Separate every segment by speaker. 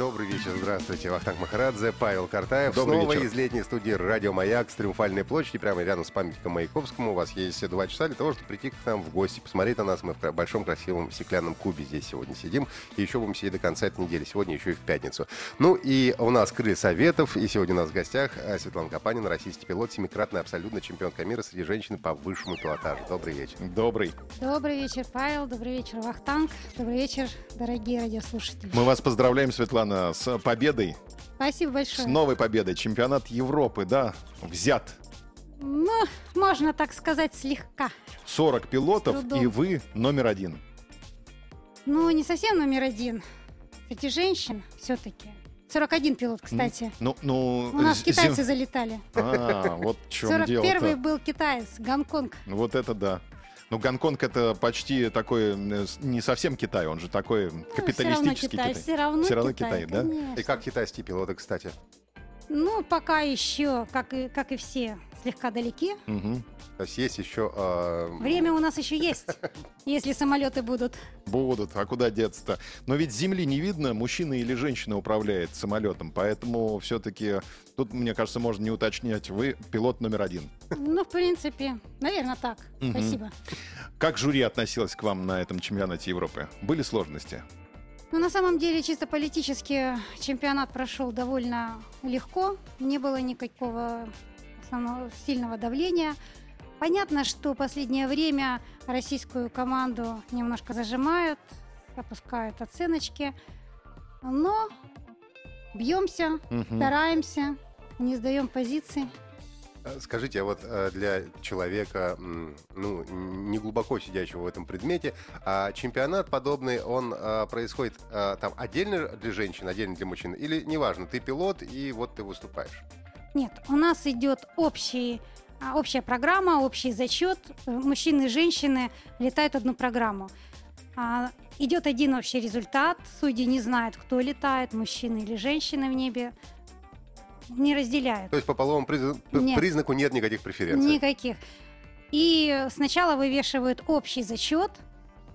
Speaker 1: Добрый вечер, здравствуйте. Вахтанг Махарадзе, Павел Картаев.
Speaker 2: Добрый
Speaker 1: Снова
Speaker 2: вечер.
Speaker 1: из летней студии «Радио Маяк» с Триумфальной площади, прямо рядом с памятником Маяковскому. У вас есть два часа для того, чтобы прийти к нам в гости, посмотреть на нас. Мы в большом красивом стеклянном кубе здесь сегодня сидим. И еще будем сидеть до конца этой недели. Сегодня еще и в пятницу. Ну и у нас крылья советов. И сегодня у нас в гостях э, Светлана Капанина, российский пилот, семикратный абсолютно чемпионка мира среди женщин по высшему пилотажу. Добрый вечер.
Speaker 2: Добрый.
Speaker 3: Добрый вечер, Павел. Добрый вечер, Вахтанг. Добрый вечер, дорогие радиослушатели.
Speaker 2: Мы вас поздравляем, Светлана, с победой,
Speaker 3: Спасибо
Speaker 2: с
Speaker 3: большое.
Speaker 2: новой победой. Чемпионат Европы, да, взят.
Speaker 3: Ну, можно так сказать, слегка.
Speaker 2: 40 пилотов, и вы номер один.
Speaker 3: Ну, не совсем номер один. Среди женщин все-таки. 41 пилот, кстати.
Speaker 2: Ну, ну...
Speaker 3: У нас китайцы
Speaker 2: зим-
Speaker 3: залетали.
Speaker 2: А, вот в чем
Speaker 3: 41-й
Speaker 2: дело-то.
Speaker 3: был китаец, Гонконг.
Speaker 2: Вот это да. Ну, Гонконг это почти такой, не совсем Китай, он же такой
Speaker 3: Ну,
Speaker 2: капиталистический
Speaker 3: все равно Китай.
Speaker 2: Китай.
Speaker 3: Все равно,
Speaker 2: Всё равно
Speaker 3: Китай,
Speaker 2: Китай, да?
Speaker 3: конечно.
Speaker 1: И как китайские пилоты, кстати?
Speaker 3: Ну, пока еще, как и, как и все, слегка далеки.
Speaker 2: Мгм.
Speaker 1: То есть есть еще... э,
Speaker 3: Время у нас еще есть, если самолеты будут.
Speaker 2: Будут, а куда деться-то? Но ведь земли не видно, мужчина или женщина управляет самолетом, поэтому все-таки тут, мне кажется, можно не уточнять, вы пилот номер один.
Speaker 3: Ну, в принципе, наверное, так. Спасибо.
Speaker 2: Как жюри относилось к вам на этом чемпионате Европы? Были сложности?
Speaker 3: Ну, на самом деле, чисто политически чемпионат прошел довольно легко. Не было никакого основного сильного давления. Понятно, что последнее время российскую команду немножко зажимают, опускают оценочки. Но бьемся,
Speaker 2: Мгм.
Speaker 3: стараемся, не сдаем позиции.
Speaker 1: Э, Скажите, а вот э, для человека, ну, не глубоко сидящего в этом предмете, а чемпионат подобный, он э, происходит там отдельно для женщин, отдельно для мужчин, или неважно, ты пилот и вот ты выступаешь?
Speaker 3: Нет, у нас идет общий, а, общая программа, общий зачет. Мужчины и женщины летают одну программу. А, Идет один общий результат. Судьи не знают, кто летает, мужчины или женщины в небе. Не разделяют.
Speaker 1: То есть по половому призна- п-
Speaker 3: Нет.
Speaker 1: признаку нет никаких преференций?
Speaker 3: Никаких. И сначала вывешивают общий зачет,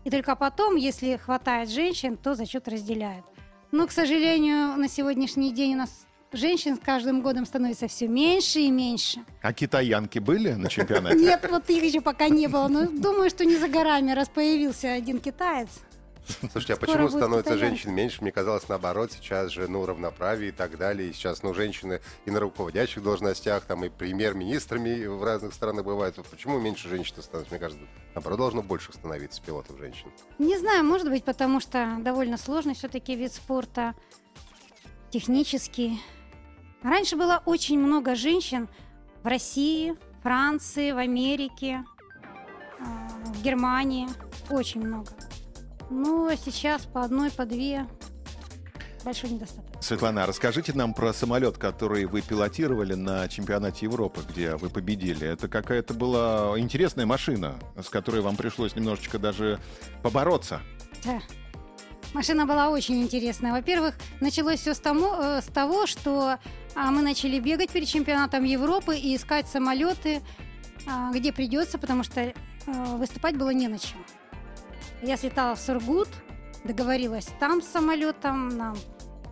Speaker 3: и только потом, если хватает женщин, то зачет разделяют. Но, к сожалению, на сегодняшний день у нас женщин с каждым годом становится все меньше и меньше.
Speaker 2: А китаянки были на чемпионате?
Speaker 3: Нет, вот их еще пока не было. Но думаю, что не за горами, раз появился один китаец.
Speaker 1: Слушайте, а
Speaker 3: Скоро
Speaker 1: почему становится женщин меньше? Мне казалось наоборот, сейчас же, ну, равноправие и так далее. И сейчас, ну, женщины и на руководящих должностях, там, и премьер-министрами в разных странах бывают. Вот Почему меньше женщин становится? Мне кажется, наоборот, должно больше становиться пилотов женщин.
Speaker 3: Не знаю, может быть, потому что довольно сложный все-таки вид спорта, технический. Раньше было очень много женщин в России, Франции, в Америке, а, в Германии. Очень много. Ну, а сейчас по одной, по две. Большой недостаток.
Speaker 2: Светлана, а расскажите нам про самолет, который вы пилотировали на чемпионате Европы, где вы победили. Это какая-то была интересная машина, с которой вам пришлось немножечко даже побороться.
Speaker 3: Да. Машина была очень интересная. Во-первых, началось все с, тому- э, с того, что а, мы начали бегать перед чемпионатом Европы и искать самолеты, а, где придется, потому что э, выступать было не на чем. Я слетала в Сургут, договорилась там с самолетом, нам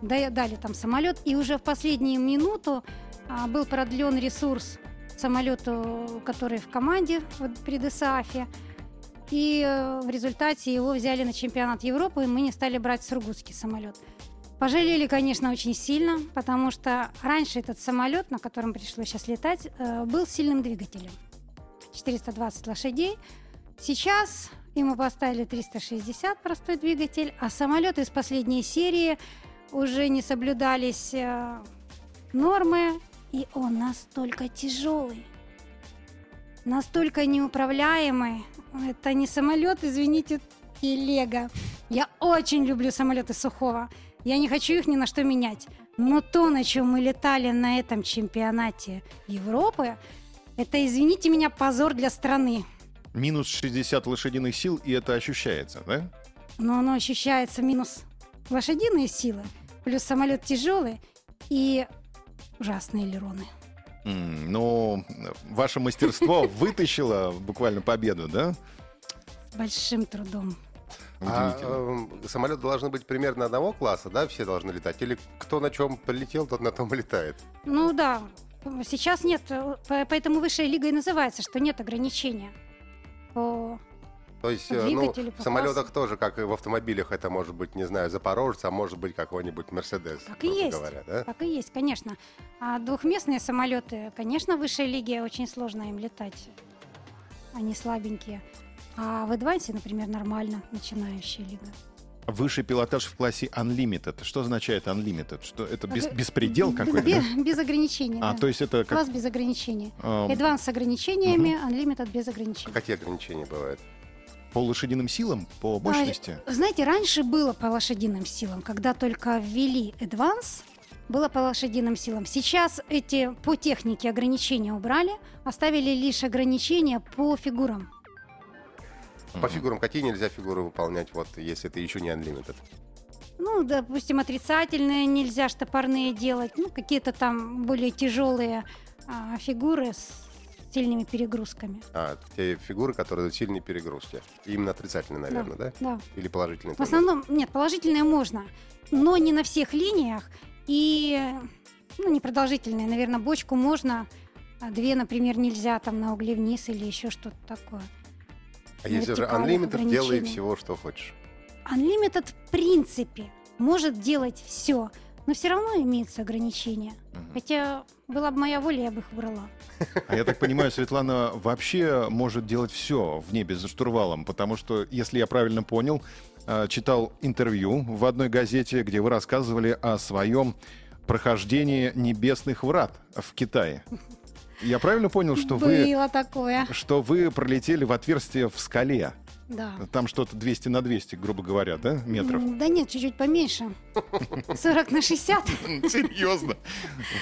Speaker 3: да- дали там самолет, и уже в последнюю минуту а, был продлен ресурс самолету, который в команде вот, при ДСАФе. И э, в результате его взяли на чемпионат Европы, и мы не стали брать сургутский самолет. Пожалели, конечно, очень сильно, потому что раньше этот самолет, на котором пришлось сейчас летать, э, был сильным двигателем. 420 лошадей. Сейчас ему поставили 360 простой двигатель, а самолеты из последней серии уже не соблюдались э, нормы, и он настолько тяжелый, настолько неуправляемый. Это не самолет, извините, телега. Я очень люблю самолеты Сухого. Я не хочу их ни на что менять. Но то, на чем мы летали на этом чемпионате Европы, Это, извините меня, позор для страны.
Speaker 2: Минус 60 лошадиных сил, и это ощущается, да?
Speaker 3: Но оно ощущается минус лошадиные силы, плюс самолет тяжелый и ужасные элероны.
Speaker 2: Ну, ваше мастерство вытащило буквально победу, да?
Speaker 3: С большим трудом.
Speaker 1: А эм, самолеты должны быть примерно одного класса, да, все должны летать? Или кто на чем полетел, тот на том и летает?
Speaker 3: Ну да, сейчас нет, э, по- поэтому высшая лига и называется, что нет ограничения. По-
Speaker 1: То есть, э, ну,
Speaker 3: двигателю,
Speaker 1: в
Speaker 3: по
Speaker 1: самолетах тоже, как и в автомобилях, это может быть, не знаю, Запорожец, а может быть какой-нибудь Мерседес,
Speaker 3: Так и есть.
Speaker 1: говоря, да?
Speaker 3: Так и есть, конечно. А двухместные самолеты, конечно, в высшей лиге очень сложно им летать. Они слабенькие. А в Эдвансе, например, нормально начинающая лига.
Speaker 2: Высший пилотаж в классе Unlimited. Что означает Unlimited? Что это бес-
Speaker 3: Э,
Speaker 2: беспредел какой-то?
Speaker 3: бе-
Speaker 2: да?
Speaker 3: Без ограничений,
Speaker 2: А,
Speaker 3: да.
Speaker 2: то есть это как...
Speaker 3: Класс без ограничений.
Speaker 2: а,
Speaker 3: Эдванс с ограничениями, Unlimited без ограничений.
Speaker 1: Какие ограничения бывают?
Speaker 2: По лошадиным силам, по мощности?
Speaker 3: Знаете, раньше было по лошадиным силам, когда только ввели Advance, было по лошадиным силам. Сейчас эти по технике ограничения убрали, оставили лишь ограничения по фигурам.
Speaker 1: По фигурам какие нельзя фигуры выполнять, вот если это еще не Unlimited?
Speaker 3: Ну, допустим, отрицательные нельзя штопорные делать, ну, какие-то там более тяжелые а, фигуры с сильными перегрузками.
Speaker 1: А, те фигуры, которые сильные перегрузки. Именно отрицательные, наверное, да?
Speaker 3: Да.
Speaker 1: Или положительные?
Speaker 3: В
Speaker 1: тоже?
Speaker 3: основном, нет, положительные можно, но не на всех линиях. И, ну, непродолжительные, наверное, бочку можно, а две, например, нельзя там на угле вниз или еще что-то такое.
Speaker 1: А если же Unlimited, делай всего, что хочешь.
Speaker 3: Unlimited, в принципе, может делать все, но все равно имеются ограничения.
Speaker 2: Мгм.
Speaker 3: Хотя была бы моя воля, я бы их убрала.
Speaker 2: А я так понимаю, Светлана вообще может делать все в небе за штурвалом, потому что, если я правильно понял, э, читал интервью в одной газете, где вы рассказывали о своем прохождении небесных врат в Китае. Я правильно понял, что вы,
Speaker 3: Было такое,
Speaker 2: что вы пролетели в отверстие в скале?
Speaker 3: Да.
Speaker 2: Там что-то 200 на 200, грубо говоря, да, метров?
Speaker 3: Да нет, чуть-чуть поменьше. 40 на 60.
Speaker 2: Серьезно?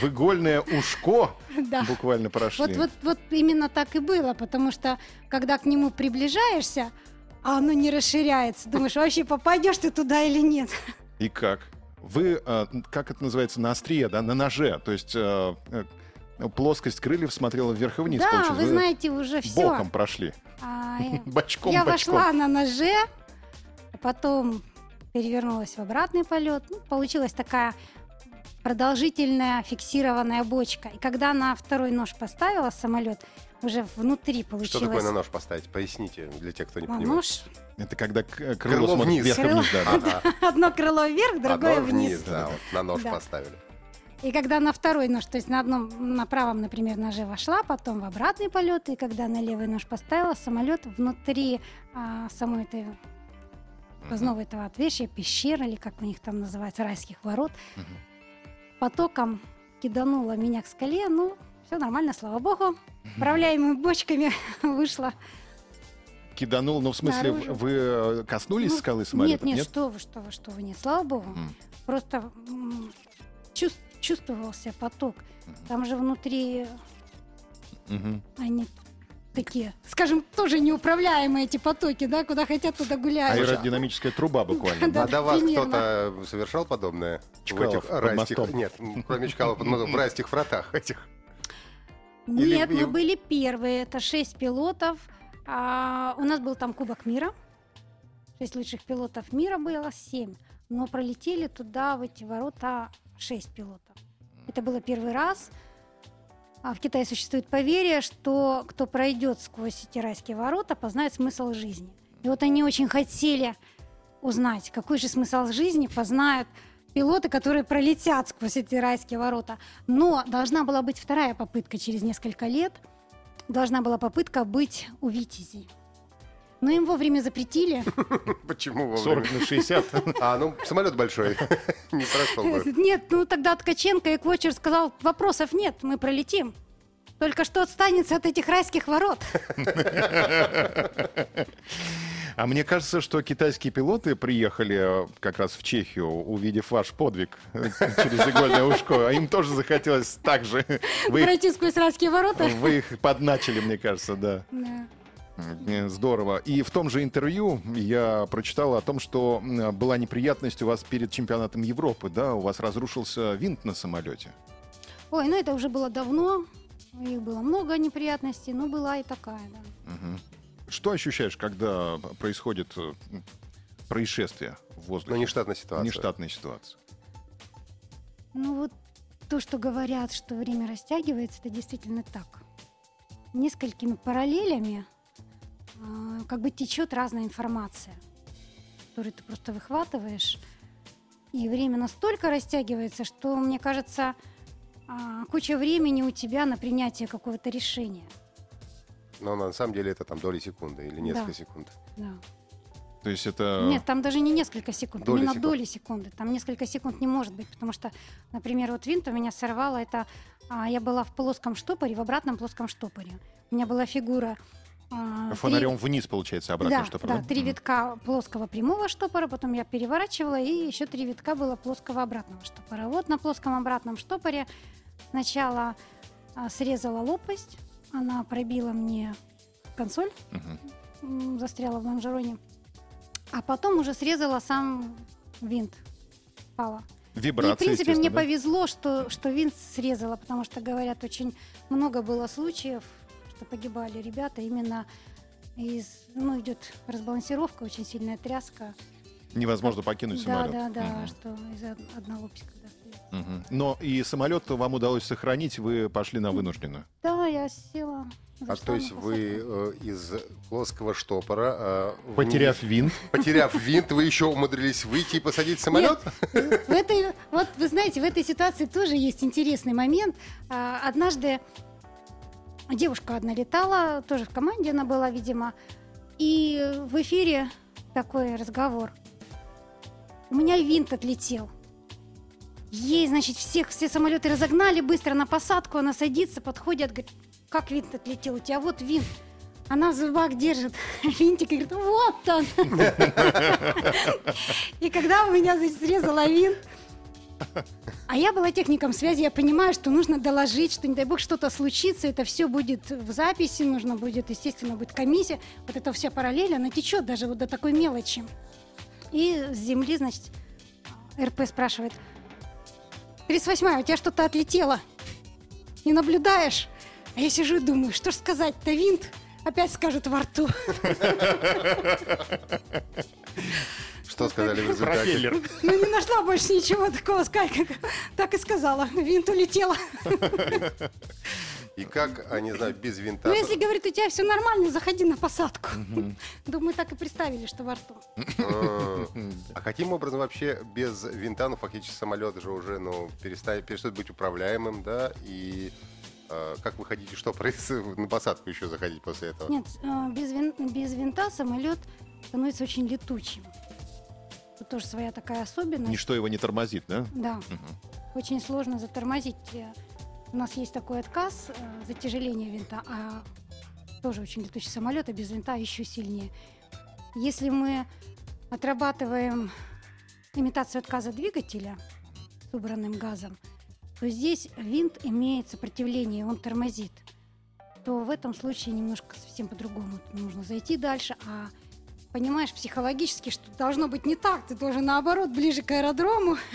Speaker 2: В игольное ушко
Speaker 3: Да.
Speaker 2: буквально прошли.
Speaker 3: Вот, вот, вот именно так и было, потому что когда к нему приближаешься, а оно не расширяется, думаешь, вообще попадешь ты туда или нет?
Speaker 2: И как? Вы, э, как это называется, на острие, да, на ноже, то есть э, э, плоскость крыльев смотрела вверх и вниз.
Speaker 3: да,
Speaker 2: получается.
Speaker 3: вы знаете, уже все.
Speaker 2: боком прошли, бочком,
Speaker 3: я
Speaker 2: бочком.
Speaker 3: вошла на ноже, а потом перевернулась в обратный полет. Ну, получилась такая продолжительная фиксированная бочка. И когда на второй нож поставила самолет, уже внутри получилось.
Speaker 1: Что такое на нож поставить? Поясните для тех, кто не
Speaker 3: А
Speaker 1: понимает.
Speaker 3: нож
Speaker 2: Это когда э, крыло,
Speaker 1: Крыло
Speaker 2: смотрит
Speaker 1: вниз.
Speaker 2: вверх
Speaker 3: Крыло.
Speaker 2: вниз, да, да.
Speaker 3: Одно крыло вверх, другое
Speaker 1: Одно
Speaker 3: вниз.
Speaker 1: да, вот на нож
Speaker 3: Да.
Speaker 1: поставили.
Speaker 3: И когда на второй нож, то есть на одном, на правом, например, ноже вошла, потом в обратный полет, и когда на левый нож поставила, самолет внутри а, самой этой сквозного этого отверстия, пещеры, или как у них там называется, райских ворот,
Speaker 2: Мгм.
Speaker 3: потоком киданула меня к скале, ну, все нормально, слава богу. Управляемыми бочками вышла.
Speaker 2: Киданул, ну в смысле,
Speaker 3: Наружу.
Speaker 2: вы э, коснулись
Speaker 3: Ну,
Speaker 2: скалы самолета?
Speaker 3: Нет, нет, что вы, что вы, что вы, нет, слава богу.
Speaker 2: М.
Speaker 3: Просто м, чувс- чувствовался поток. Там же внутри
Speaker 2: Мгм.
Speaker 3: они такие, скажем, тоже неуправляемые эти потоки, да, куда хотят, туда гуляют.
Speaker 2: Аэродинамическая труба буквально.
Speaker 3: Да,
Speaker 1: а до вас кто-то совершал подобное?
Speaker 2: Чкалов под мостом.
Speaker 1: Нет, кроме Чкалова, под мостом, в райских вратах этих.
Speaker 3: Нет, мы были первые, это шесть пилотов. А, у нас был там Кубок мира. Шесть лучших пилотов мира было, семь. Но пролетели туда, в эти ворота, шесть пилотов. Это было первый раз. А в Китае существует поверье, что кто пройдет сквозь эти райские ворота, познает смысл жизни. И вот они очень хотели узнать, какой же смысл жизни познают пилоты, которые пролетят сквозь эти райские ворота. Но должна была быть вторая попытка через несколько лет. Должна была попытка быть у Витязей. Но им вовремя запретили.
Speaker 1: Почему вовремя?
Speaker 2: 40 на 60.
Speaker 1: А, ну, самолет большой. Не прошел бы.
Speaker 3: Нет, ну тогда Ткаченко и Квочер сказал, вопросов нет, мы пролетим. Только что отстанется от этих райских ворот.
Speaker 2: А мне кажется, что китайские пилоты приехали э, как раз в Чехию, увидев ваш подвиг э, через игольное ушко. А им тоже захотелось так же. Вы
Speaker 3: Пройти сквозь райские ворота.
Speaker 2: вы их подначили, мне кажется, да.
Speaker 3: Да.
Speaker 2: Здорово. И в том же интервью я прочитал о том, что была неприятность у вас перед чемпионатом Европы, да? У вас разрушился винт на самолете.
Speaker 3: Ой, ну это уже было давно. Их было много неприятностей, но была и такая, да.
Speaker 2: Мгм. Что ощущаешь, когда происходит э, происшествие в воздухе?
Speaker 1: Ну, нештатная ситуация.
Speaker 2: Нештатная ситуация.
Speaker 3: Ну вот то, что говорят, что время растягивается, это действительно так. Несколькими параллелями как бы течет разная информация, которую ты просто выхватываешь. И время настолько растягивается, что, мне кажется, а, куча времени у тебя на принятие какого-то решения.
Speaker 1: Но на самом деле это там доли секунды или несколько
Speaker 3: Да.
Speaker 1: секунд.
Speaker 3: Да.
Speaker 2: То есть это...
Speaker 3: Нет, там даже не несколько секунд,
Speaker 1: Доли
Speaker 3: именно
Speaker 1: секунд.
Speaker 3: доли секунды. Там несколько секунд не может быть, потому что, например, вот винт у меня сорвало, это а, я была в плоском штопоре, в обратном плоском штопоре. У меня была фигура... а, три-
Speaker 2: Фонарем вниз, получается, обратно,
Speaker 3: да,
Speaker 2: что
Speaker 3: да, три витка плоского прямого штопора, потом я переворачивала, и еще три витка было плоского обратного штопора. Вот на плоском обратном штопоре сначала а, срезала лопасть, она пробила мне консоль, м, застряла в лонжероне, а потом уже срезала сам винт, пала.
Speaker 2: Вибрация,
Speaker 3: и, в принципе, мне
Speaker 2: да?
Speaker 3: повезло, что, что винт срезала, потому что, говорят, очень много было случаев, что погибали ребята именно из... Ну, идет разбалансировка, очень сильная тряска.
Speaker 2: Невозможно покинуть
Speaker 3: да,
Speaker 2: самолет.
Speaker 3: да, да,
Speaker 2: Мгм.
Speaker 3: что из одного пика. Да.
Speaker 2: Мгм. Но и самолет вам удалось сохранить, вы пошли на вынужденную.
Speaker 3: да, я села.
Speaker 1: А то есть вы э, из плоского штопора, э,
Speaker 2: Потеряв винт.
Speaker 1: потеряв винт, вы еще умудрились выйти и посадить самолет?
Speaker 3: В этой, вот вы знаете, в этой ситуации тоже есть интересный момент. А, Однажды девушка одна летала, тоже в команде она была, видимо, и в эфире такой разговор. У меня винт отлетел. Ей, значит, всех, все самолеты разогнали быстро на посадку, она садится, подходит, говорит, как винт отлетел? У тебя вот винт. Она в зубах держит винтик и говорит, вот он. И когда у меня значит, срезала винт, а я была техником связи, я понимаю, что нужно доложить, что не дай бог что-то случится, это все будет в записи, нужно будет, естественно, будет комиссия. Вот это вся параллель, она течет даже вот до такой мелочи. И с земли, значит, РП спрашивает, 38 у тебя что-то отлетело, не наблюдаешь? А я сижу и думаю, что ж сказать-то, винт опять скажут во рту.
Speaker 1: Что сказали в результате?
Speaker 3: Ну, не нашла больше ничего такого как так и сказала. Винт улетела.
Speaker 1: И как, а, не знаю, без винта?
Speaker 3: Ну, если говорит, у тебя все нормально, заходи на посадку. Думаю, так и представили, что во рту.
Speaker 1: А, А каким образом вообще без винта, ну, фактически самолет же уже, ну, перестает, перестает быть управляемым, да, и а, как вы хотите, что происходит, на посадку еще заходить после этого?
Speaker 3: Нет, без, вин- без винта самолет становится очень летучим. Тут тоже своя такая особенность.
Speaker 2: Ничто его не тормозит, да?
Speaker 3: Да,
Speaker 2: Мгм.
Speaker 3: очень сложно затормозить. Э, У нас есть такой отказ, э, затяжеление винта, а тоже очень летучий самолет, а без винта еще сильнее. Если мы отрабатываем имитацию отказа двигателя с убранным газом, то здесь винт имеет сопротивление, он тормозит. То в этом случае немножко совсем по-другому. Нужно зайти дальше, а понимаешь психологически, что должно быть не так. Ты должен наоборот ближе к аэродрому.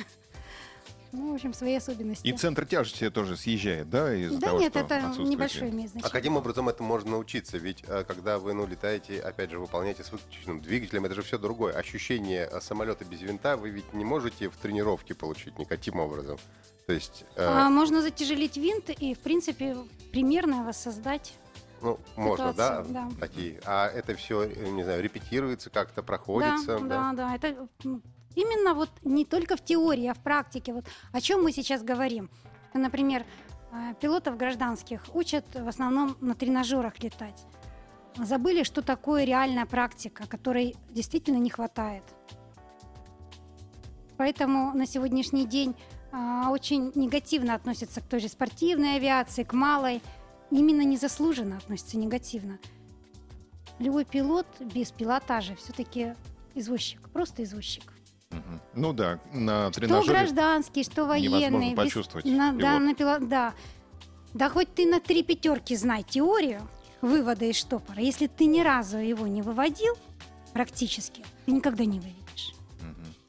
Speaker 3: Ну, в общем, свои особенности.
Speaker 2: И центр тяжести тоже съезжает, да? Из-за
Speaker 3: Да
Speaker 2: того,
Speaker 3: нет,
Speaker 2: что
Speaker 3: это небольшое
Speaker 2: винт?
Speaker 3: имеет
Speaker 1: А
Speaker 3: значение.
Speaker 1: каким образом этому можно научиться? Ведь а, когда вы, ну, летаете, опять же, выполняете с выключенным двигателем, это же все другое. Ощущение а, самолета без винта вы ведь не можете в тренировке получить никаким образом. То есть, э,
Speaker 3: А можно затяжелить винт и, в принципе, примерно воссоздать.
Speaker 1: Ну, можно, да,
Speaker 3: да.
Speaker 1: такие. А это все, не знаю, репетируется как-то, проходится.
Speaker 3: да, да, да. Это м, именно вот не только в теории, а в практике. Вот о чем мы сейчас говорим. Например, э, пилотов гражданских учат в основном на тренажерах летать. Забыли, что такое реальная практика, которой действительно не хватает. Поэтому на сегодняшний день а, очень негативно относятся к той же спортивной авиации, к малой. Именно незаслуженно относятся негативно. любой пилот без пилотажа все-таки извозчик, просто извозчик.
Speaker 2: Ну да, на
Speaker 3: Что
Speaker 2: тренажере
Speaker 3: гражданский, что военный. без-
Speaker 2: почувствовать
Speaker 3: на- да, на пило- да. Да хоть ты на три пятерки знай теорию вывода из штопора, если ты ни разу его не выводил практически, ты никогда не выведешь.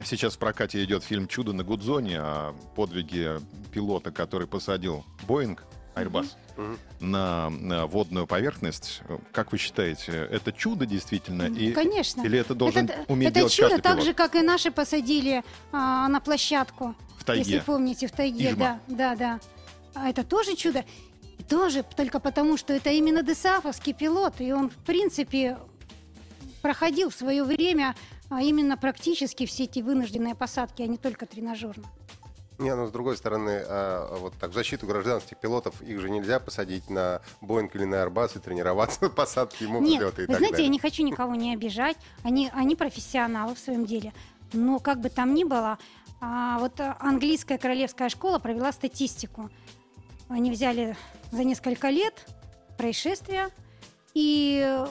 Speaker 2: Сейчас в прокате идет фильм «Чудо на Гудзоне» о подвиге пилота, который посадил Боинг, Airbus,
Speaker 1: Мгм.
Speaker 2: на, на водную поверхность. Как вы считаете, это чудо действительно? И,
Speaker 3: Конечно.
Speaker 2: Или это должен
Speaker 3: это,
Speaker 2: уметь
Speaker 3: это
Speaker 2: делать
Speaker 3: чудо,
Speaker 2: каждый
Speaker 3: так
Speaker 2: пилот
Speaker 3: же, как и наши посадили а, на площадку.
Speaker 2: в тайге?
Speaker 3: Если помните, в тайге,
Speaker 2: Ижма.
Speaker 3: да, да, да. А это тоже чудо. И тоже только потому, что это именно десафовский пилот, и он, в принципе, проходил в свое время а, именно практически все эти вынужденные посадки, а не только тренажерные.
Speaker 1: Не, ну с другой стороны, а, вот так в защиту гражданских пилотов их же нельзя посадить на Боинг или на Airbus и тренироваться на посадке ему
Speaker 3: Нет,
Speaker 1: взлеты и
Speaker 3: вы
Speaker 1: так
Speaker 3: знаете, я
Speaker 1: далее.
Speaker 3: не хочу никого не обижать. Они, они профессионалы в своем деле. Но как бы там ни было, а, вот английская королевская школа провела статистику. Они взяли за несколько лет происшествия, и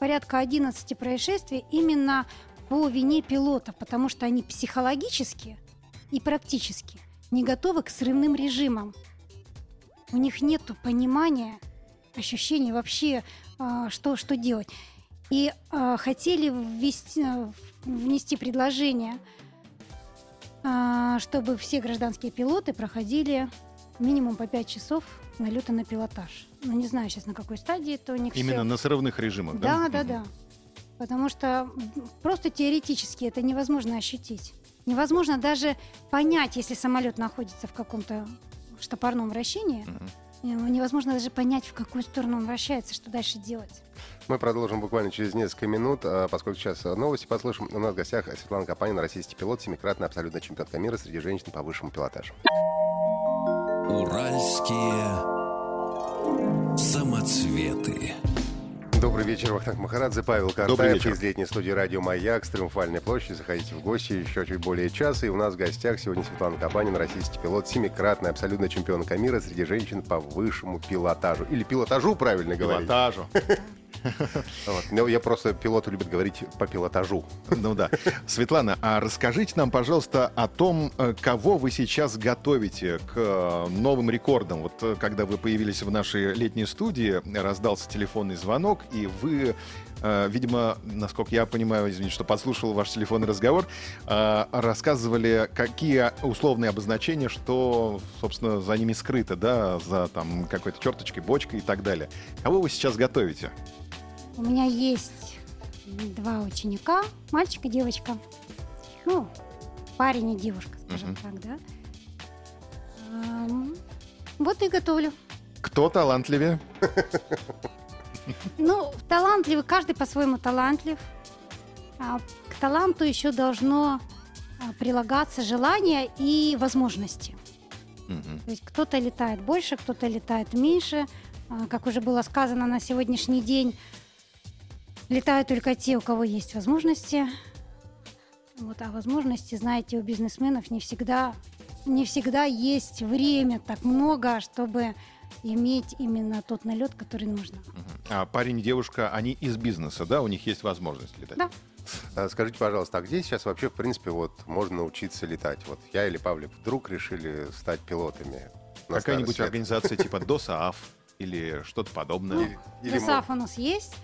Speaker 3: порядка 11 происшествий именно по вине пилотов, потому что они психологически и практически не готовы к срывным режимам. У них нет понимания, ощущения вообще, а, что, что делать. И а, хотели ввести, а, внести предложение, а, чтобы все гражданские пилоты проходили минимум по 5 часов налета на пилотаж. Ну, не знаю сейчас, на какой стадии это у них
Speaker 2: Именно
Speaker 3: всё.
Speaker 2: на срывных режимах, да?
Speaker 3: Да, да, да. Потому что просто теоретически это невозможно ощутить. Невозможно даже понять, если самолет находится в каком-то штопорном вращении. Э, Невозможно даже понять, в какую сторону он вращается, что дальше делать.
Speaker 1: Мы продолжим буквально через несколько минут, а, поскольку сейчас а, новости послушаем. У нас в гостях Светлана Капанина, российский пилот, семикратная абсолютная чемпионка мира среди женщин по высшему пилотажу.
Speaker 4: Уральские самоцветы.
Speaker 1: Добрый вечер, Вахтанг Махарадзе, Павел Картаев из летней студии «Радио Маяк» с Триумфальной площади. Заходите в гости еще чуть более часа. И у нас в гостях сегодня Светлана Капанина, российский пилот, семикратная абсолютная чемпионка мира среди женщин по высшему пилотажу. Или пилотажу, правильно говорить.
Speaker 2: Пилотажу.
Speaker 1: Вот. Но я просто пилоту любит говорить по пилотажу.
Speaker 2: Ну да. Светлана, а расскажите нам, пожалуйста, о том, э, кого вы сейчас готовите к э, новым рекордам. Вот э, когда вы появились в нашей летней студии, раздался телефонный звонок, и вы, видимо, насколько я понимаю, извините, что подслушал ваш телефонный разговор, рассказывали, какие условные обозначения, что, собственно, за ними скрыто, да, за там какой-то черточкой, бочкой и так далее. Кого вы сейчас готовите?
Speaker 3: У меня есть два ученика, мальчик и девочка. Ну, парень и девушка, скажем
Speaker 2: Мгм.
Speaker 3: так, да. Ам, Вот и готовлю.
Speaker 2: Кто талантливее?
Speaker 3: Ну, талантливый, каждый по-своему талантлив. А к таланту еще должно а, прилагаться желание и возможности.
Speaker 2: Мгм.
Speaker 3: То есть кто-то летает больше, кто-то летает меньше. А, Как уже было сказано на сегодняшний день, летают только те, у кого есть возможности. Вот, а возможности, знаете, у бизнесменов не всегда, не всегда есть время так много, чтобы иметь именно тот налет, который нужно.
Speaker 2: А парень и девушка, они из бизнеса, да? У них есть возможность летать?
Speaker 3: Да.
Speaker 1: А Скажите, пожалуйста, а где сейчас вообще, в принципе, вот можно научиться летать? Вот я или Павлик вдруг решили стать пилотами. на
Speaker 2: Какая-нибудь организация типа ДОСААФ или что-то подобное?
Speaker 3: ДОСАФ у нас есть,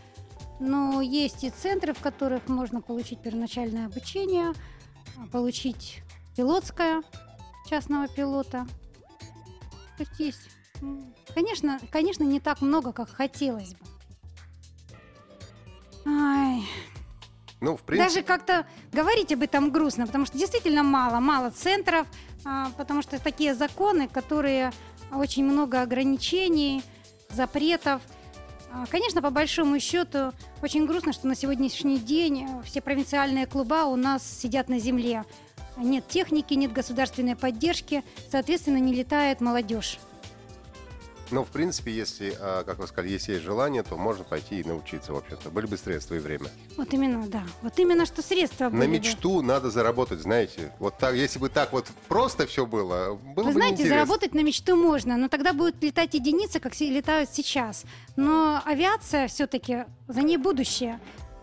Speaker 3: но есть и центры, в которых можно получить первоначальное обучение, а, получить пилотское частного пилота. То есть есть. Конечно, конечно, не так много, как хотелось бы. Ай,
Speaker 1: Ну, в принципе,
Speaker 3: даже как-то говорить об этом грустно, потому что действительно мало, мало центров, а, потому что такие законы, которые очень много ограничений, запретов. А, Конечно, по большому счету, очень грустно, что на сегодняшний день э, все провинциальные клуба у нас сидят на земле. Нет техники, нет государственной поддержки, соответственно, не летает молодежь.
Speaker 1: Но, в принципе, если, а, как вы сказали, если есть желание, то можно пойти и научиться, в общем-то. Были бы средства и время.
Speaker 3: Вот именно, да. Вот именно, что средства
Speaker 1: На
Speaker 3: были бы.
Speaker 1: мечту надо заработать, знаете. Вот так, если бы так вот просто все было, было
Speaker 3: Вы
Speaker 1: бы
Speaker 3: знаете,
Speaker 1: неинтересно.
Speaker 3: заработать на мечту можно, но тогда будут летать единицы, как летают сейчас. Но авиация все-таки, за ней будущее.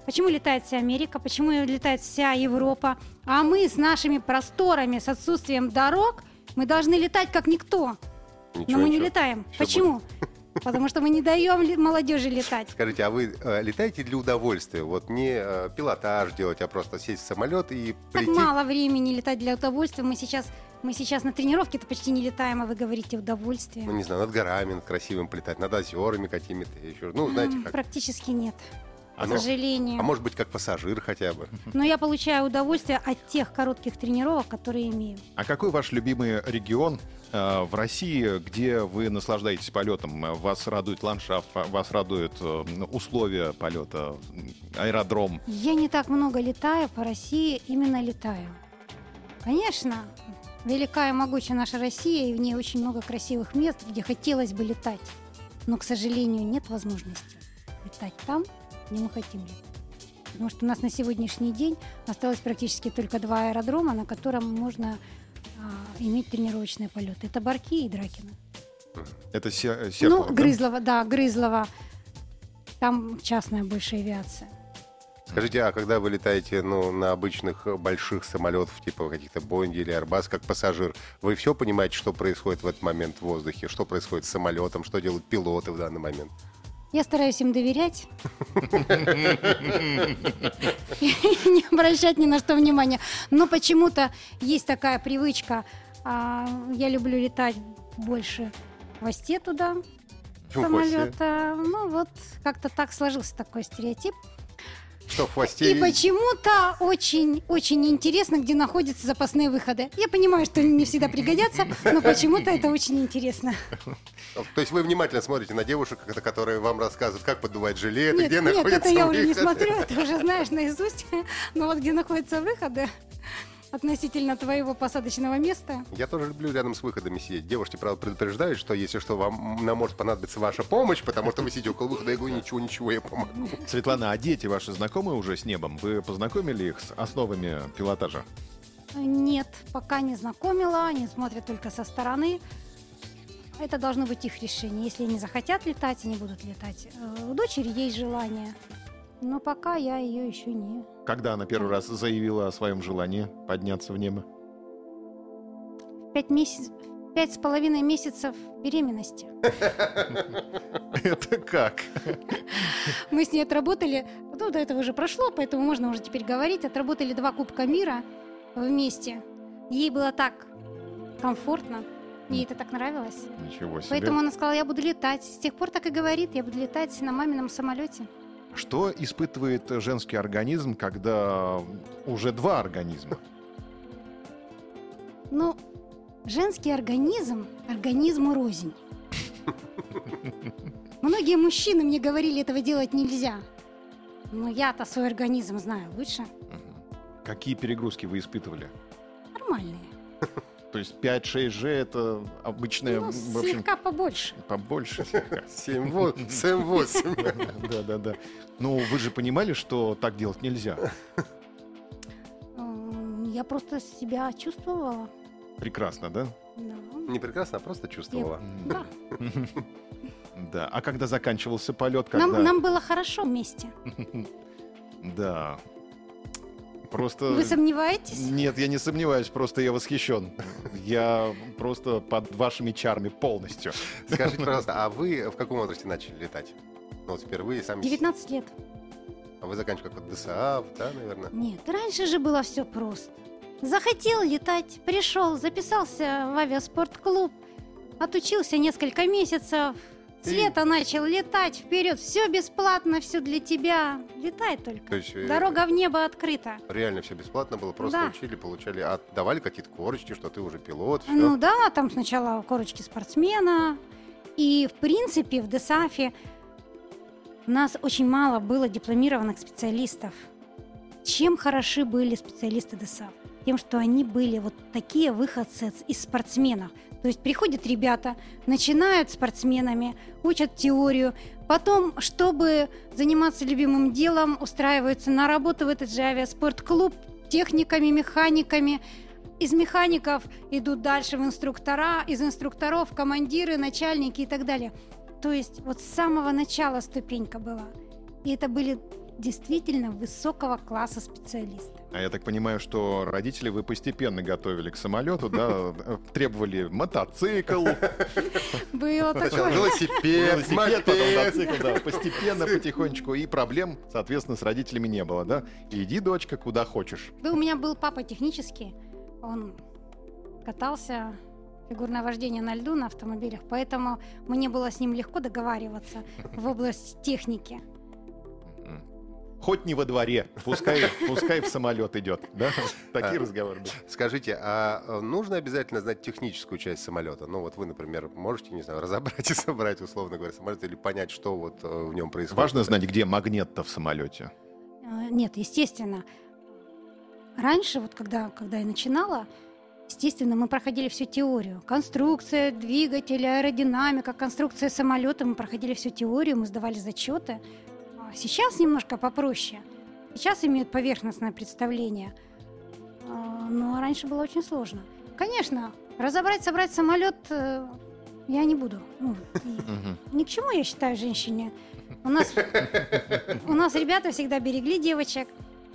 Speaker 3: Почему летает вся Америка, почему летает вся Европа? А мы с нашими просторами, с отсутствием дорог, мы должны летать как никто.
Speaker 1: Ничего,
Speaker 3: но мы не
Speaker 1: ничего.
Speaker 3: летаем.
Speaker 1: Всё
Speaker 3: Почему? Потому что мы не даем молодежи летать.
Speaker 1: Скажите, а вы э, летаете для удовольствия? Вот не э, пилотаж делать, а просто сесть в самолет и
Speaker 3: Так
Speaker 1: прийти?
Speaker 3: мало времени летать для удовольствия. Мы сейчас, мы сейчас на тренировке-то почти не летаем, а вы говорите удовольствие.
Speaker 1: Ну, не знаю, над горами, над красивым полетать, над озерами какими-то еще. Ну, знаете, как.
Speaker 3: Практически нет.
Speaker 1: А
Speaker 3: К
Speaker 1: ну,
Speaker 3: сожалению.
Speaker 1: а может быть, как пассажир хотя бы.
Speaker 3: Но я получаю удовольствие от тех коротких тренировок, которые имею.
Speaker 2: А какой ваш любимый регион э, в России, где вы наслаждаетесь полетом? Вас радует ландшафт, ва- вас радуют э, условия полета, аэродром?
Speaker 3: Я не так много летаю по России, именно летаю. Конечно, велика и могуча наша Россия, и в ней очень много красивых мест, где хотелось бы летать. Но, к сожалению, нет возможности летать там, где мы хотим летать. Потому что у нас на сегодняшний день осталось практически только два аэродрома, на котором можно а, иметь тренировочные полеты. Это Барки и Дракина.
Speaker 2: Это Се- Серпухов,
Speaker 3: ну,
Speaker 2: да?
Speaker 3: Грызлова, да, Грызлова. Там частная больше авиация.
Speaker 1: Скажите, а когда вы летаете ну, на обычных э, больших самолетов, типа каких-то Боинги или Airbus, как пассажир, вы все понимаете, что происходит в этот момент в воздухе? Что происходит с самолетом? Что делают пилоты в данный момент?
Speaker 3: Я стараюсь им доверять. И не обращать ни на что внимания. Но почему-то есть такая привычка. а, Я люблю летать больше в хвосте туда самолета. Ну вот как-то так сложился такой стереотип.
Speaker 1: Что в хвосте?
Speaker 3: И почему-то очень-очень интересно, где находятся запасные выходы. Я понимаю, что они не всегда пригодятся, но почему-то это очень интересно.
Speaker 1: То есть вы внимательно смотрите на девушек, которые вам рассказывают, как поддувать жилеты,
Speaker 3: Нет,
Speaker 1: где
Speaker 3: нет,
Speaker 1: находятся
Speaker 3: это я уже не смотрю, это уже знаешь наизусть. Но вот где находятся выходы относительно твоего посадочного места.
Speaker 1: Я тоже люблю рядом с выходами сидеть. Девушки, правда, предупреждают, что если что, вам нам может понадобиться ваша помощь, потому что вы сидите около выхода, я говорю, ничего, ничего, я помогу.
Speaker 2: Светлана, а дети ваши знакомы уже с небом? Вы познакомили их с основами пилотажа?
Speaker 3: Нет, пока не знакомила, они смотрят только со стороны. Это должно быть их решение. Если они захотят летать, они будут летать. Э, У дочери есть желание, но пока я ее еще не.
Speaker 2: Когда она первый раз заявила о своем желании подняться в небо?
Speaker 3: Пять месяцев, пять с половиной месяцев беременности.
Speaker 2: Это как?
Speaker 3: Мы с ней отработали, ну, до этого уже прошло, поэтому можно уже теперь говорить, отработали два Кубка мира вместе. Ей было так комфортно, ей это так нравилось.
Speaker 2: Ничего себе.
Speaker 3: Поэтому она сказала, я буду летать. С тех пор так и говорит, я буду летать на мамином самолете.
Speaker 2: Что испытывает женский организм, когда уже два организма?
Speaker 3: Ну, женский организм, организму рознь. Многие мужчины мне говорили, этого делать нельзя. Но я-то свой организм знаю лучше.
Speaker 2: Какие перегрузки вы испытывали?
Speaker 3: Нормальные.
Speaker 2: То есть 5-6 же это обычная,
Speaker 3: Ну,
Speaker 2: в общем,
Speaker 3: слегка побольше.
Speaker 2: побольше. слегка.
Speaker 1: 7-8. 7-8.
Speaker 2: Да, да, да. Ну, вы же понимали, что так делать нельзя.
Speaker 3: М, Я просто себя чувствовала.
Speaker 2: Прекрасно, да?
Speaker 3: Да.
Speaker 1: Не прекрасно, а просто чувствовала.
Speaker 3: Да.
Speaker 2: Да. А когда заканчивался полет, когда...
Speaker 3: Нам, нам было хорошо вместе.
Speaker 2: Да. Просто...
Speaker 3: Вы сомневаетесь?
Speaker 2: Нет, я не сомневаюсь, просто я восхищен. Я просто под вашими чарами полностью.
Speaker 1: Скажите, пожалуйста, а вы в каком возрасте начали летать? Ну, вот впервые сами...
Speaker 3: 19 лет.
Speaker 1: А вы заканчивали как вот ДСАФ, да, наверное?
Speaker 3: Нет, раньше же было все просто. Захотел летать, пришел, записался в авиаспортклуб, отучился несколько месяцев, с
Speaker 1: И-
Speaker 3: лета начал летать вперед, все бесплатно, все для тебя. Летай только.
Speaker 1: То есть э,
Speaker 3: Дорога в небо открыта.
Speaker 1: реально все бесплатно было, просто
Speaker 3: Да.
Speaker 1: учили, получали, а давали какие-то корочки, что ты уже пилот, все.
Speaker 3: Ну да, там сначала корочки спортсмена. И, в принципе, в ДСАФе у нас очень мало было дипломированных специалистов. Чем хороши были специалисты ДСАФ? Тем, что они были вот такие выходцы из спортсменов. То есть приходят ребята, начинают спортсменами, учат теорию, потом, чтобы заниматься любимым делом, устраиваются на работу в этот же авиаспортклуб техниками, механиками. Из механиков идут дальше в инструктора, из инструкторов командиры, начальники и так далее. То есть вот с самого начала ступенька была. И это были действительно высокого класса специалисты.
Speaker 2: А я так понимаю, что родители вы постепенно готовили к самолету, да, требовали мотоцикл.
Speaker 3: Было такое.
Speaker 1: велосипед,
Speaker 2: мотоцикл, да, постепенно, потихонечку. И проблем, соответственно, с родителями не было, да? Иди, дочка, куда хочешь.
Speaker 3: Да, у меня был папа технический. Он катался фигурное вождение на льду на автомобилях, поэтому мне было с ним легко договариваться в области техники.
Speaker 2: Хоть не во дворе, пускай, пускай в самолет идет, да? Такие
Speaker 1: А.
Speaker 2: разговоры были.
Speaker 1: Скажите, а э, нужно обязательно знать техническую часть самолета? Ну вот вы, например, можете, не знаю, разобрать и собрать, условно говоря, самолет или понять, что вот э, в нем происходит?
Speaker 2: Важно знать, где магнит-то в самолете.
Speaker 3: Э, Нет, естественно. Раньше, вот когда, когда я начинала, естественно, мы проходили всю теорию. Конструкция двигателя, аэродинамика, конструкция самолета. Мы проходили всю теорию, мы сдавали зачеты. А Сейчас немножко попроще. Сейчас имеют поверхностное представление. А, Но раньше было очень сложно. Конечно, разобрать, собрать самолет э, я не буду. Ну, ни к чему, я считаю, женщине. У нас, у нас ребята всегда берегли девочек.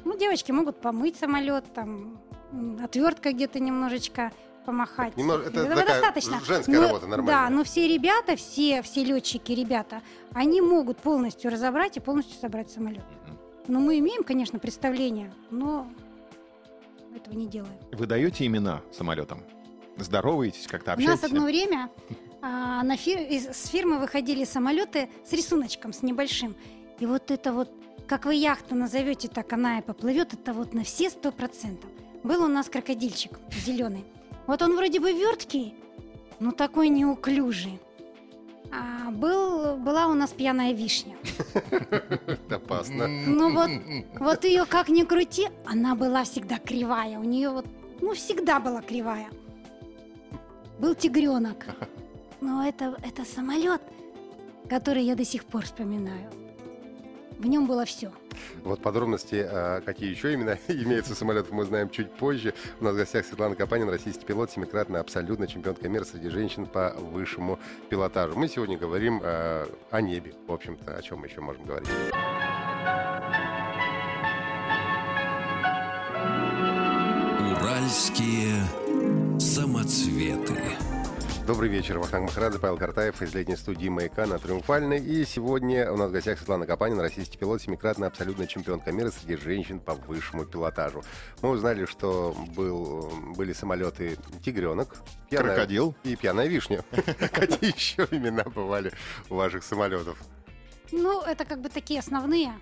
Speaker 3: Ну, девочки могут помыть самолет, там, м, отверткой где-то немножечко помахать.
Speaker 1: Немного- это
Speaker 3: Этого
Speaker 1: такая
Speaker 3: достаточно.
Speaker 1: женская
Speaker 3: Но-
Speaker 1: работа нормальная.
Speaker 3: Да, но все ребята, все, все летчики, ребята, они могут полностью разобрать и полностью собрать самолет. Но мы имеем, конечно, представление, но этого не делаем.
Speaker 2: Вы даете имена самолетам? Здороваетесь, как-то
Speaker 3: У нас
Speaker 2: общаетесь?
Speaker 3: одно время а, на фир- из, с фирмы выходили самолеты с рисуночком, с небольшим. И вот это вот, как вы яхту назовете, так она и поплывет, это вот на все сто процентов. Был у нас крокодильчик зеленый. Вот он вроде бы верткий, но такой неуклюжий. А был, была у нас пьяная вишня.
Speaker 1: Это опасно.
Speaker 3: Ну вот, вот ее как ни крути, она была всегда кривая. У нее вот, ну всегда была кривая. Был тигренок. Но это, это самолет, который я до сих пор вспоминаю. В нем было все.
Speaker 1: Вот подробности, а, какие еще именно имеются у самолетов, мы узнаем чуть позже. У нас в гостях Светлана Капанин, российский пилот, семикратная абсолютно чемпионка мира среди женщин по высшему пилотажу. Мы сегодня говорим э, о небе, в общем-то, о чем мы еще можем говорить.
Speaker 4: Уральские самоцветы.
Speaker 1: Добрый вечер, Вахтанг Махарадзе, Павел Картаев из летней студии «Маяка» на Триумфальной. И сегодня у нас в гостях Светлана Капанин, российский пилот, семикратная абсолютная чемпионка мира среди женщин по высшему пилотажу. Мы узнали, что был, были самолеты «Тигренок», «Пьяная-
Speaker 2: Крокодил.
Speaker 1: и «Пьяная вишня». Какие еще имена бывали у ваших самолетов?
Speaker 3: Ну, это как бы такие основные,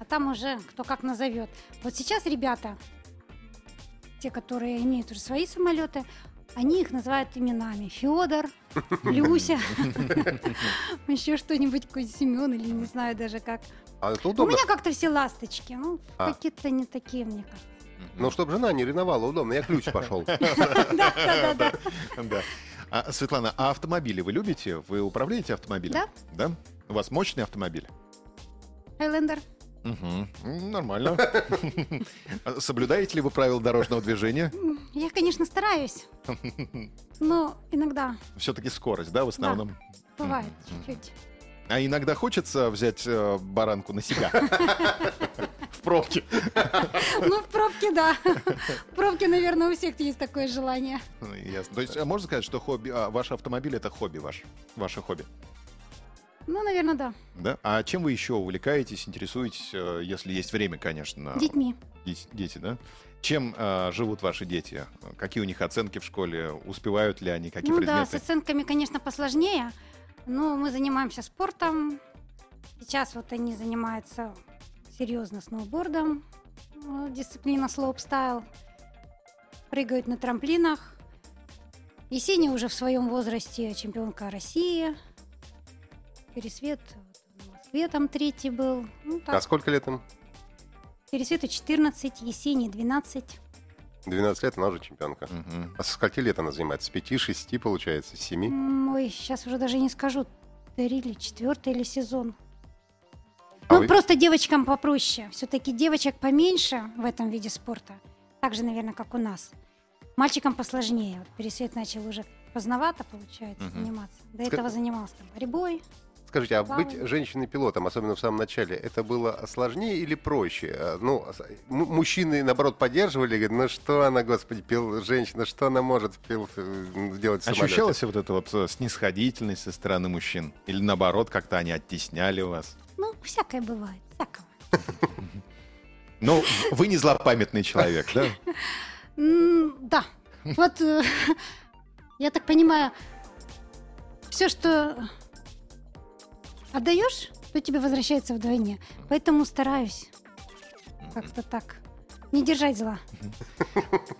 Speaker 3: а там уже кто как назовет. Вот сейчас ребята, те, которые имеют уже свои самолеты, они их называют именами. Федор, Люся, еще что-нибудь, какой-то Семен или не знаю даже как.
Speaker 1: А это
Speaker 3: У
Speaker 1: удобно.
Speaker 3: меня как-то все ласточки, ну,
Speaker 1: А.
Speaker 3: какие-то не такие, мне кажется.
Speaker 1: Ну, чтобы жена не ревновала, удобно. Я ключ пошел.
Speaker 3: Да-да-да.
Speaker 2: Да. А, Светлана, а автомобили вы любите? Вы управляете автомобилем?
Speaker 3: Да.
Speaker 2: Да? У вас мощный автомобиль?
Speaker 3: Хайлендер.
Speaker 2: М, Нормально. Соблюдаете ли вы правила дорожного движения?
Speaker 3: Я, конечно, стараюсь, но иногда
Speaker 2: Все-таки скорость, да, в основном?
Speaker 3: бывает
Speaker 2: Мгм.
Speaker 3: чуть-чуть.
Speaker 2: А иногда хочется взять э, баранку на себя. В пробке.
Speaker 3: Ну, в пробке, да. В пробке, наверное, у всех есть такое желание.
Speaker 2: Ясно. То есть а можно сказать, что хобби, а, ваш автомобиль это хобби ваш, ваше хобби,
Speaker 3: Ну, наверное, да.
Speaker 2: да? А чем вы еще увлекаетесь, интересуетесь, э, если есть время, конечно?
Speaker 3: Детьми.
Speaker 2: Дети, дети, да? Чем э, живут ваши дети? Какие у них оценки в школе? Успевают ли они? Какие
Speaker 3: ну да, с
Speaker 2: предметы?
Speaker 3: оценками, конечно, посложнее, но мы занимаемся спортом. Сейчас вот они занимаются серьезно сноубордом, э, дисциплина слоупстайл, прыгают на трамплинах. Есения уже в своем возрасте чемпионка России. Пересвет вот, в Москве там третий был. Ну,
Speaker 1: А
Speaker 3: так,
Speaker 1: сколько лет им?
Speaker 3: Пересвету 14, Есении 12.
Speaker 1: 12 лет она уже чемпионка.
Speaker 2: Мгм.
Speaker 1: А со скольки лет она занимается? С 5-6, получается, с 7?
Speaker 3: М, Ой, сейчас уже даже не скажу, три или четвертый или сезон.
Speaker 1: А
Speaker 3: ну,
Speaker 1: вы-
Speaker 3: просто девочкам попроще. Все-таки девочек поменьше в этом виде спорта. Так же, наверное, как у нас. Мальчикам посложнее. Вот Пересвет начал уже поздновато, получается,
Speaker 2: Мгм.
Speaker 3: заниматься. До
Speaker 1: Ска-
Speaker 3: этого занимался там борьбой.
Speaker 1: Скажите, а быть женщиной-пилотом, особенно в самом начале, это было сложнее или проще? А, Ну, мужчины, наоборот, поддерживали, говорят, ну что она, господи, пил, женщина, что она может пил, э, сделать в самолете?»
Speaker 2: Ощущалась вот эта вот э, снисходительность со стороны мужчин? Или наоборот, как-то они оттесняли вас?
Speaker 3: Ну, всякое бывает, всякого.
Speaker 2: Ну, вы не злопамятный человек, да?
Speaker 3: Да. Вот, э, я так понимаю, все, что отдаешь, то тебе возвращается вдвойне. Поэтому стараюсь как-то так не держать зла.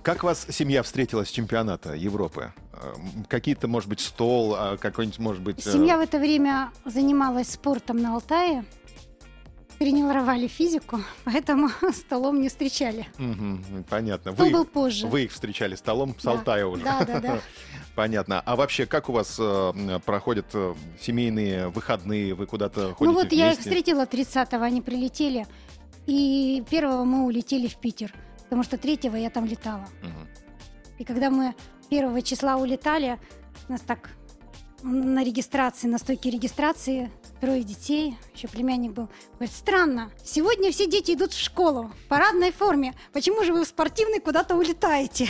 Speaker 2: Как вас семья встретила с чемпионата Европы? Э, м, Какие-то, может быть, стол, а какой-нибудь, может быть... э,
Speaker 3: Семья в это время занималась спортом на Алтае, тренировали физику, поэтому столом не встречали.
Speaker 2: мгм, понятно.
Speaker 3: Стол
Speaker 2: Вы,
Speaker 3: был позже.
Speaker 2: вы их встречали столом с
Speaker 3: Да.
Speaker 2: Алтая уже.
Speaker 3: Да, да, да.
Speaker 2: Понятно. А вообще, как у вас э, проходят э, семейные выходные? Вы куда-то ходите
Speaker 3: Ну вот я их
Speaker 2: вместе?
Speaker 3: встретила 30-го, они прилетели. И первого мы улетели в Питер, потому что третьего я там летала.
Speaker 2: Мгм.
Speaker 3: И когда мы первого числа улетали, нас так на регистрации, на стойке регистрации, трое детей, еще племянник был. Говорит, странно, сегодня все дети идут в школу в парадной форме. Почему же вы в спортивной куда-то улетаете?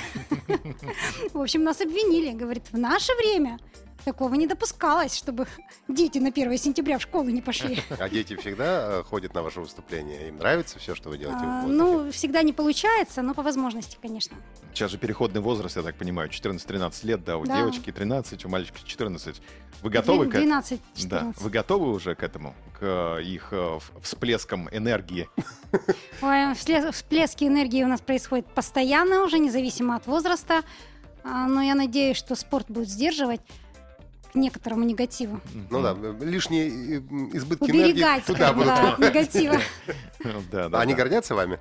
Speaker 3: В общем, нас обвинили. Говорит, в наше время такого не допускалось, чтобы дети на 1 сентября в школу не пошли.
Speaker 1: А дети всегда э, ходят на ваше выступление? Им нравится все, что вы делаете
Speaker 3: А? Ну, всегда не получается, но по возможности, конечно.
Speaker 2: Сейчас же переходный возраст, я так понимаю, 14-13 лет, да, у
Speaker 3: Да.
Speaker 2: девочки 13, у мальчика 14. Вы готовы к этому?
Speaker 3: 12
Speaker 2: Да,
Speaker 3: 14
Speaker 2: вы готовы уже к этому, к э, их э, всплескам энергии?
Speaker 3: Ой, всплески энергии у нас происходят постоянно уже, независимо от возраста. А, Но я надеюсь, что спорт будет сдерживать к некоторому негативу.
Speaker 1: Ну да, лишние э, избытки энергии
Speaker 3: Уберегать
Speaker 1: туда
Speaker 3: как бы,
Speaker 1: будут.
Speaker 3: да, от негатива.
Speaker 2: Да, да,
Speaker 1: Они гордятся вами?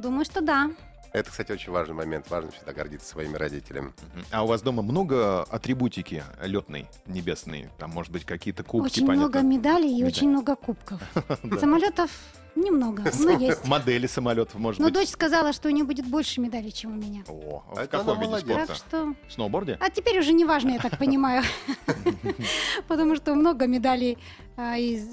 Speaker 3: Думаю, что да.
Speaker 1: Это, кстати, очень важный момент. Важно всегда гордиться своими родителями.
Speaker 2: А у вас дома много атрибутики летной, небесной? Там, может быть, какие-то кубки,
Speaker 3: Очень
Speaker 2: понятно?
Speaker 3: много медалей и
Speaker 2: Медаль.
Speaker 3: очень много кубков. Самолетов немного, но есть.
Speaker 2: Модели самолетов, может
Speaker 3: Но
Speaker 2: быть?
Speaker 3: дочь сказала, что у нее будет больше медалей, чем у меня.
Speaker 2: О,
Speaker 1: А
Speaker 2: в
Speaker 1: это
Speaker 2: каком
Speaker 1: она
Speaker 2: виде
Speaker 1: молодец.
Speaker 2: спорта?
Speaker 3: Так что...
Speaker 2: В сноуборде?
Speaker 3: А теперь уже не важно, я так понимаю. Потому что много медалей а, из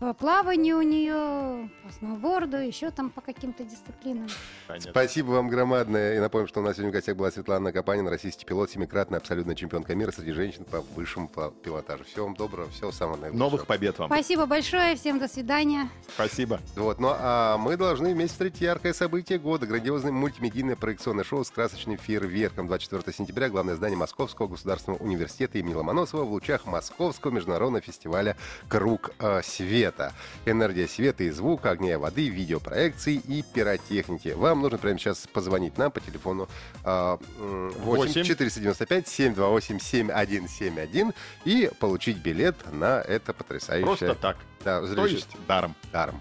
Speaker 3: по плаванию у нее, по сноуборду, еще там по каким-то дисциплинам.
Speaker 2: Понятно.
Speaker 1: Спасибо вам громадное. И напомню, что у нас сегодня в гостях была Светлана Капанина, российский пилот, семикратная абсолютная чемпионка мира среди женщин по высшему пилотажу. Всего вам доброго, всего самого наилучшего.
Speaker 2: Новых побед вам.
Speaker 3: Спасибо большое, всем до свидания.
Speaker 2: Спасибо.
Speaker 1: Вот, ну а мы должны вместе встретить яркое событие года. Грандиозное мультимедийное проекционное шоу с красочным фейерверком 24 сентября. Главное здание Московского государственного университета имени Ломоносова в лучах Московского международного фестиваля «Круг э, света». Энергия света и звука, огня и воды, видеопроекции и пиротехники. Вам нужно прямо сейчас позвонить нам по телефону э, м, 8
Speaker 2: Восемь.
Speaker 1: 495 728 7171 и получить билет на это потрясающее...
Speaker 2: Просто так.
Speaker 1: Да,
Speaker 2: То есть даром.
Speaker 1: даром.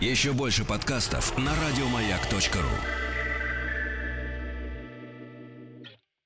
Speaker 4: Еще больше подкастов на радиомаяк.ру.